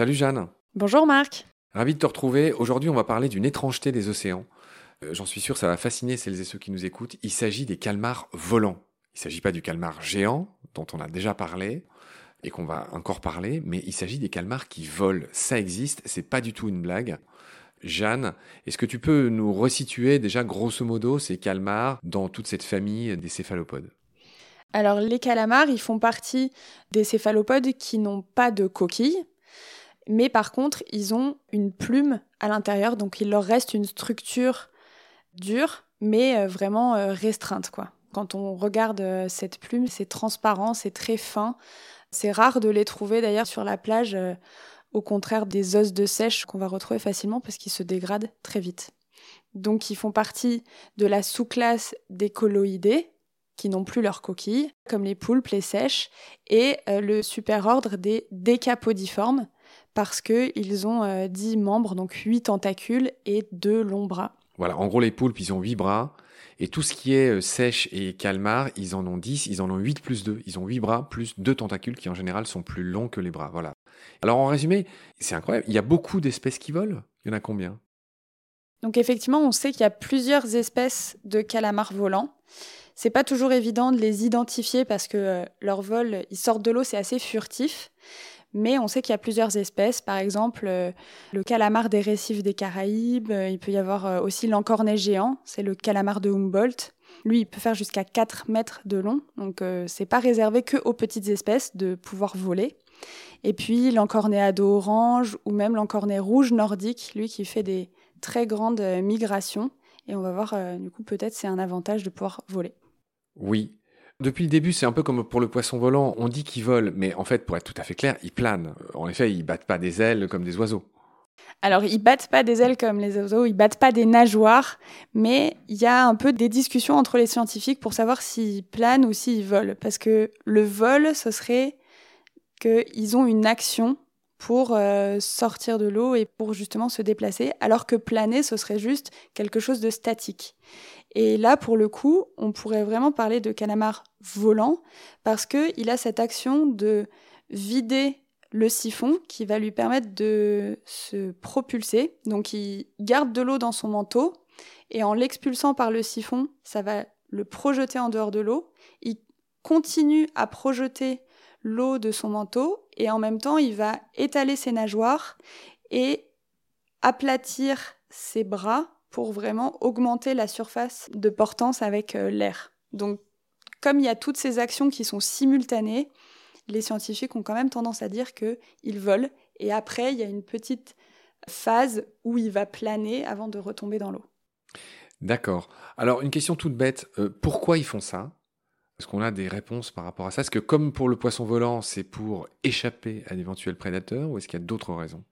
Salut Jeanne. Bonjour Marc. Ravi de te retrouver. Aujourd'hui, on va parler d'une étrangeté des océans. Euh, j'en suis sûr, ça va fasciner celles et ceux qui nous écoutent. Il s'agit des calmars volants. Il ne s'agit pas du calmar géant, dont on a déjà parlé et qu'on va encore parler, mais il s'agit des calmars qui volent. Ça existe, c'est pas du tout une blague. Jeanne, est-ce que tu peux nous resituer déjà grosso modo ces calmars dans toute cette famille des céphalopodes? Alors les calamars, ils font partie des céphalopodes qui n'ont pas de coquille, mais par contre, ils ont une plume à l'intérieur, donc il leur reste une structure dure, mais euh, vraiment euh, restreinte, quoi. Quand on regarde euh, cette plume, c'est transparent, c'est très fin. C'est rare de les trouver d'ailleurs sur la plage, au contraire des os de sèche qu'on va retrouver facilement parce qu'ils se dégradent très vite. Donc ils font partie de la sous-classe des colloïdés, qui n'ont plus leur coquille, comme les poulpes, les sèches, et le superordre des décapodiformes, parce qu'ils ont 10 membres, donc 8 tentacules et 2 longs bras. Voilà, en gros, les poulpes, ils ont 8 bras. Et tout ce qui est euh, sèche et calmar, ils en ont 10, ils en ont 8 plus 2. Ils ont 8 bras plus 2 tentacules qui en général sont plus longs que les bras. Voilà. Alors en résumé, c'est incroyable. Il y a beaucoup d'espèces qui volent. Il y en a combien? Donc effectivement, on sait qu'il y a plusieurs espèces de calamars volants. C'est pas toujours évident de les identifier parce que euh, leur vol, ils sortent de l'eau, c'est assez furtif mais on sait qu'il y a plusieurs espèces. Par exemple, euh, le calamar des récifs des Caraïbes, euh, il peut y avoir aussi l'encornet géant, c'est le calamar de Humboldt. Lui, il peut faire jusqu'à 4 mètres de long, donc c'est pas réservé que aux petites espèces de pouvoir voler. Et puis l'encornet à dos orange ou même l'encornet rouge nordique, lui qui fait des très grandes migrations. Et on va voir, du coup, peut-être c'est un avantage de pouvoir voler. Oui, depuis le début, c'est un peu comme pour le poisson volant. On dit qu'il vole, mais en fait, pour être tout à fait clair, il plane. En effet, ils battent pas des ailes comme des oiseaux. Alors, ils battent pas des ailes comme les oiseaux, ils battent pas des nageoires, mais il y a un peu des discussions entre les scientifiques pour savoir s'ils planent ou s'ils volent. Parce que le vol, ce serait qu'ils ont une action pour euh, sortir de l'eau et pour justement se déplacer, alors que planer, ce serait juste quelque chose de statique. Et là, pour le coup, on pourrait vraiment parler de calamar volant parce qu'il a cette action de vider le siphon qui va lui permettre de se propulser. Donc il garde de l'eau dans son manteau et en l'expulsant par le siphon, ça va le projeter en dehors de l'eau. Il continue à projeter l'eau de son manteau et en même temps il va étaler ses nageoires et aplatir ses bras pour vraiment augmenter la surface de portance avec euh, l'air. Donc, comme il y a toutes ces actions qui sont simultanées, les scientifiques ont quand même tendance à dire qu'il vole et après, il y a une petite phase où il va planer avant de retomber dans l'eau. D'accord. Alors, une question toute bête, euh, pourquoi ils font ça? Est-ce qu'on a des réponses par rapport à ça? Est-ce que comme pour le poisson volant, c'est pour échapper à d'éventuels prédateurs ou est-ce qu'il y a d'autres raisons?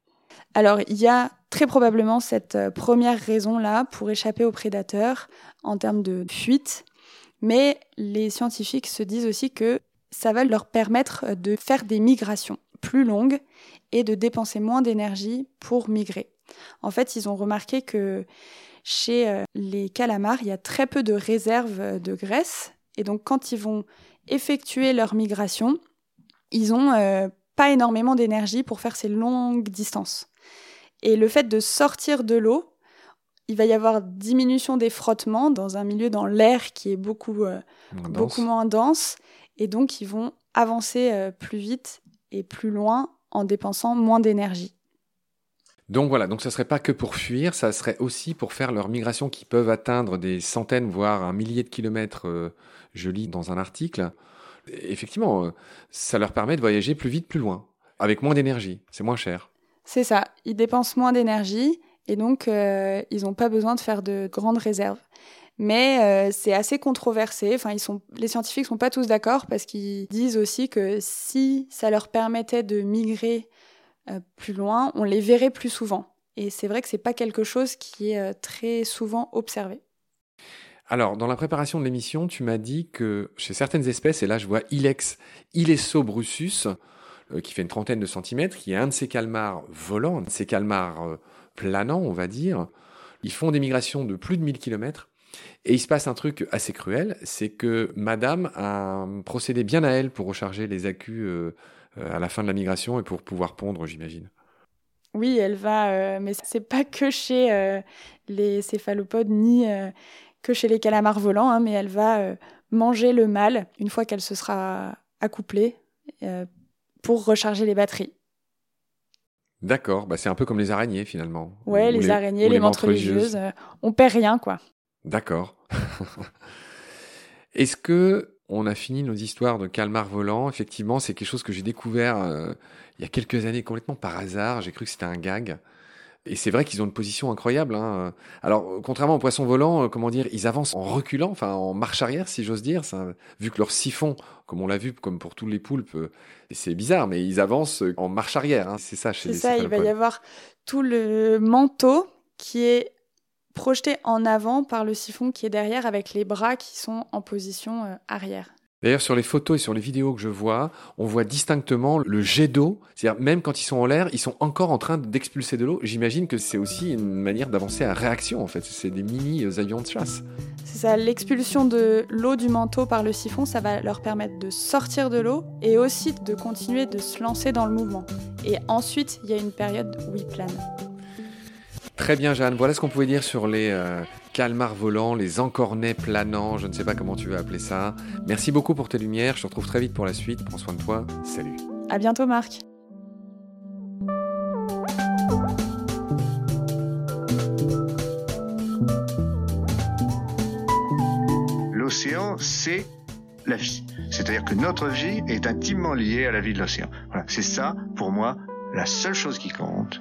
Alors, il y a très probablement cette euh, première raison-là pour échapper aux prédateurs en termes de fuite, mais les scientifiques se disent aussi que ça va leur permettre euh, de faire des migrations plus longues et de dépenser moins d'énergie pour migrer. En fait, ils ont remarqué que chez euh, les calamars, il y a très peu de réserves de graisse, et donc quand ils vont effectuer leur migration, ils ont pas énormément d'énergie pour faire ces longues distances. Et le fait de sortir de l'eau, il va y avoir diminution des frottements dans un milieu dans l'air qui est beaucoup, euh, beaucoup moins dense. Et donc, ils vont avancer euh, plus vite et plus loin en dépensant moins d'énergie. Donc voilà, donc ça serait pas que pour fuir, ça serait aussi pour faire leur migration qui peuvent atteindre des centaines, voire un millier de kilomètres, euh, je lis dans un article effectivement, euh, ça leur permet de voyager plus vite, plus loin, avec moins d'énergie. C'est moins cher. C'est ça. Ils dépensent moins d'énergie et donc euh, ils n'ont pas besoin de faire de grandes réserves. Mais c'est assez controversé. Enfin, les scientifiques sont pas tous d'accord parce qu'ils disent aussi que si ça leur permettait de migrer plus loin, on les verrait plus souvent. Et c'est vrai que c'est pas quelque chose qui est très souvent observé. Alors, dans la préparation de l'émission, tu m'as dit que chez certaines espèces, et là je vois Ilex ilesobrusus, euh, qui fait une trentaine de centimètres, qui est un de ces calmars volants, un de ces calmars euh, planants, on va dire, Ils font des migrations de plus de 1000 km. Et il se passe un truc assez cruel, c'est que Madame a procédé bien à elle pour recharger les accus euh, à la fin de la migration et pour pouvoir pondre, j'imagine. Oui, elle va, euh, mais c'est pas que chez euh, les céphalopodes ni que chez les calamars volants, hein, mais elle va manger le mâle une fois qu'elle se sera accouplée pour recharger les batteries. D'accord, bah c'est un peu comme les araignées finalement. Ouais, les, araignées, les, les religieuses, on perd rien quoi. D'accord. Est-ce que on a fini nos histoires de calmar volant Effectivement, c'est quelque chose que j'ai découvert euh, il y a quelques années complètement par hasard. J'ai cru que c'était un gag. Et c'est vrai qu'ils ont une position incroyable. Hein. Alors, contrairement aux poissons volants, euh, comment dire, ils avancent en reculant, enfin en marche arrière, si j'ose dire. vu que leur siphon, comme on l'a vu, comme pour tous les poulpes, euh, c'est bizarre, mais ils avancent en marche arrière. Hein. C'est ça chez les C'est ça, il va y avoir tout le manteau qui est projeté en avant par le siphon qui est derrière avec les bras qui sont en position euh, arrière. D'ailleurs, sur les photos et sur les vidéos que je vois, on voit distinctement le jet d'eau. C'est-à-dire, même quand ils sont en l'air, ils sont encore en train d'expulser de l'eau. J'imagine que c'est aussi une manière d'avancer à réaction, en fait. C'est des mini euh, avions de chasse. C'est ça, l'expulsion de l'eau du manteau par le siphon, ça va leur permettre de sortir de l'eau et aussi de continuer de se lancer dans le mouvement. Et ensuite, il y a une période où ils planent. Très bien, Jeanne. Voilà ce qu'on pouvait dire sur les euh, calmars volants, les encornets planants, je ne sais pas comment tu veux appeler ça. Merci beaucoup pour tes lumières. Je te retrouve très vite pour la suite. Prends soin de toi. Salut. À bientôt, Marc. L'océan, c'est la vie. C'est-à-dire que notre vie est intimement liée à la vie de l'océan. Voilà, c'est ça, pour moi, la seule chose qui compte.